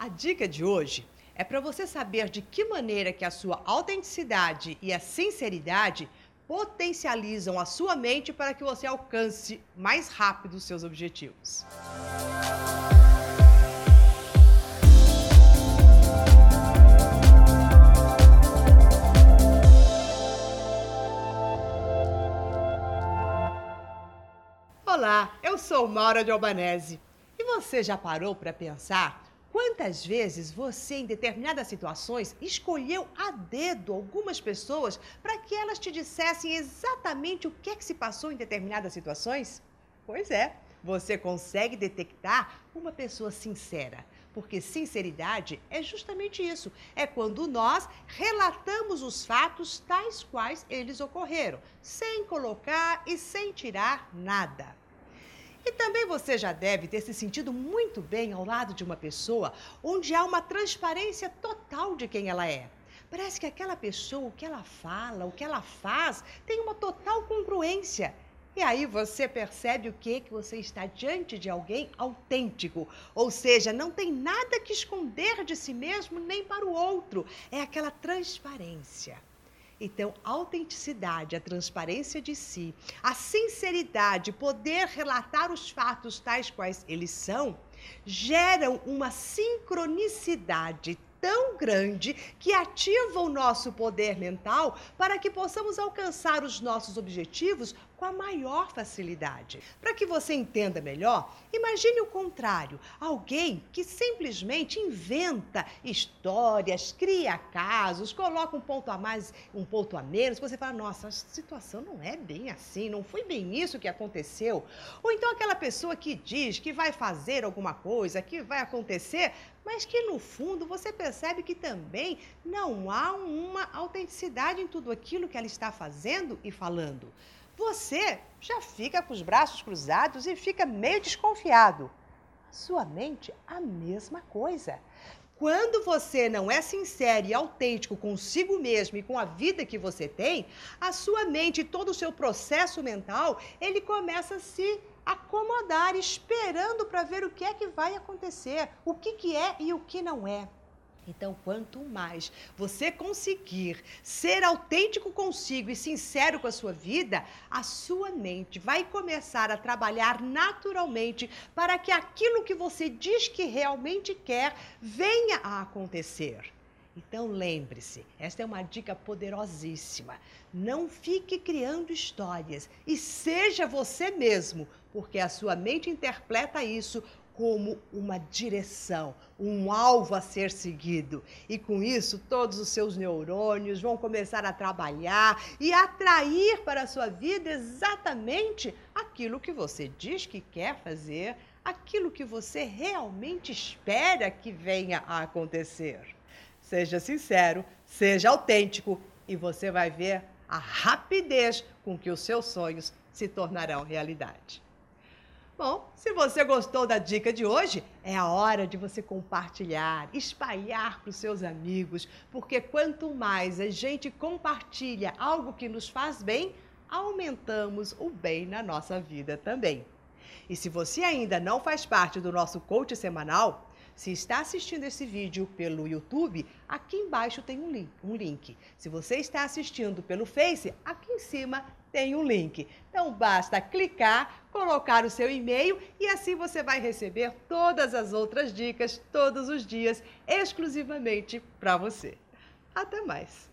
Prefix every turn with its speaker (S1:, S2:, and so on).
S1: A dica de hoje é para você saber de que maneira que a sua autenticidade e a sinceridade potencializam a sua mente para que você alcance mais rápido os seus objetivos. Olá, eu sou Maura de Albanese. E você já parou para pensar quantas vezes você, em determinadas situações, escolheu a dedo algumas pessoas para que elas te dissessem exatamente o que é que se passou em determinadas situações? Pois é, você consegue detectar uma pessoa sincera. Porque sinceridade é justamente isso. É quando nós relatamos os fatos tais quais eles ocorreram, sem colocar e sem tirar nada. E também você já deve ter se sentido muito bem ao lado de uma pessoa onde há uma transparência total de quem ela é. Parece que aquela pessoa, o que ela fala, o que ela faz, tem uma total congruência. E aí você percebe o que que você está diante de alguém autêntico, ou seja, não tem nada que esconder de si mesmo nem para o outro. É aquela transparência. Então, a autenticidade, a transparência de si, a sinceridade, poder relatar os fatos tais quais eles são, geram uma sincronicidade tão grande que ativa o nosso poder mental para que possamos alcançar os nossos objetivos com a maior facilidade. Para que você entenda melhor, imagine o contrário: alguém que simplesmente inventa histórias, cria casos, coloca um ponto a mais, um ponto a menos, você fala: nossa, a situação não é bem assim, não foi bem isso que aconteceu. Ou então aquela pessoa que diz que vai fazer alguma coisa, que vai acontecer, mas que no fundo você percebe que também não há uma autenticidade em tudo aquilo que ela está fazendo e falando você já fica com os braços cruzados e fica meio desconfiado. Sua mente, a mesma coisa. Quando você não é sincero e autêntico consigo mesmo e com a vida que você tem, a sua mente e todo o seu processo mental, ele começa a se acomodar, esperando para ver o que é que vai acontecer, o que, que é e o que não é. Então, quanto mais você conseguir ser autêntico consigo e sincero com a sua vida, a sua mente vai começar a trabalhar naturalmente para que aquilo que você diz que realmente quer venha a acontecer. Então lembre-se, esta é uma dica poderosíssima. Não fique criando histórias e seja você mesmo, porque a sua mente interpreta isso como uma direção, um alvo a ser seguido. E com isso, todos os seus neurônios vão começar a trabalhar e atrair para a sua vida exatamente aquilo que você diz que quer fazer, aquilo que você realmente espera que venha a acontecer. Seja sincero, seja autêntico e você vai ver a rapidez com que os seus sonhos se tornarão realidade. Bom, se você gostou da dica de hoje, é a hora de você compartilhar, espalhar para os seus amigos, porque quanto mais a gente compartilha algo que nos faz bem, aumentamos o bem na nossa vida também. E se você ainda não faz parte do nosso coach semanal, se está assistindo esse vídeo pelo YouTube, aqui embaixo tem um link, um link. Se você está assistindo pelo Face, aqui em cima tem um link. Então basta clicar, colocar o seu e-mail e assim você vai receber todas as outras dicas todos os dias exclusivamente para você. Até mais.